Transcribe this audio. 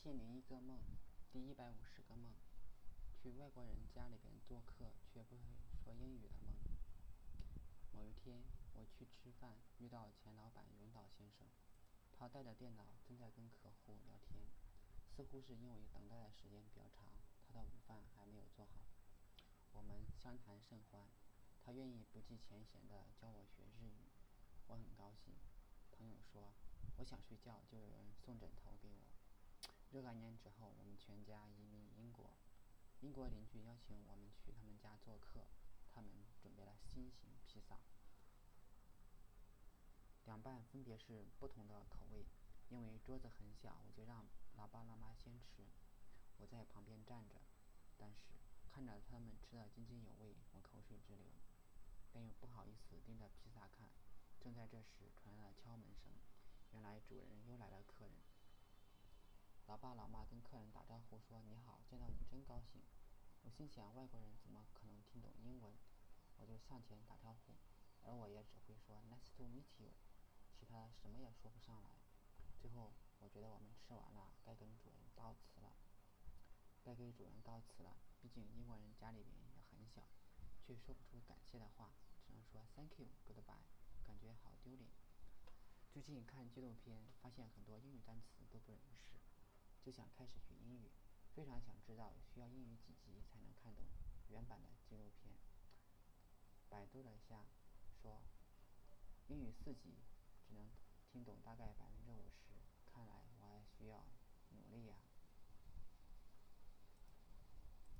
千零一个梦，第一百五十个梦，去外国人家里边做客却不会说英语的梦。某一天，我去吃饭，遇到前老板永岛先生，他带着电脑正在跟客户聊天，似乎是因为等待的时间比较长，他的午饭还没有做好。我们相谈甚欢，他愿意不计前嫌的教我学日语，我很高兴。朋友说，我想睡觉，就有人送枕头给我。若干年之后，我们全家移民英国。英国邻居邀请我们去他们家做客，他们准备了新型披萨，两半分别是不同的口味。因为桌子很小，我就让老爸老妈先吃，我在旁边站着。但是看着他们吃得津津有味，我口水直流，但又不好意思盯着披萨看。正在这时，传来了敲门声，原来主人又来了客人。老爸老妈跟客人打招呼说：“你好，见到你真高兴。”我心想，外国人怎么可能听懂英文？我就上前打招呼，而我也只会说 “Nice to meet you”，其他什么也说不上来。最后，我觉得我们吃完了，该跟主人告辞了。该给主人告辞了，毕竟英国人家里面也很小，却说不出感谢的话，只能说 “Thank you, goodbye”，感觉好丢脸。最近看纪录片，发现很多英语单词都不认识。就想开始学英语，非常想知道需要英语几级才能看懂原版的纪录片。百度了一下，说英语四级只能听懂大概百分之五十，看来我还需要努力呀。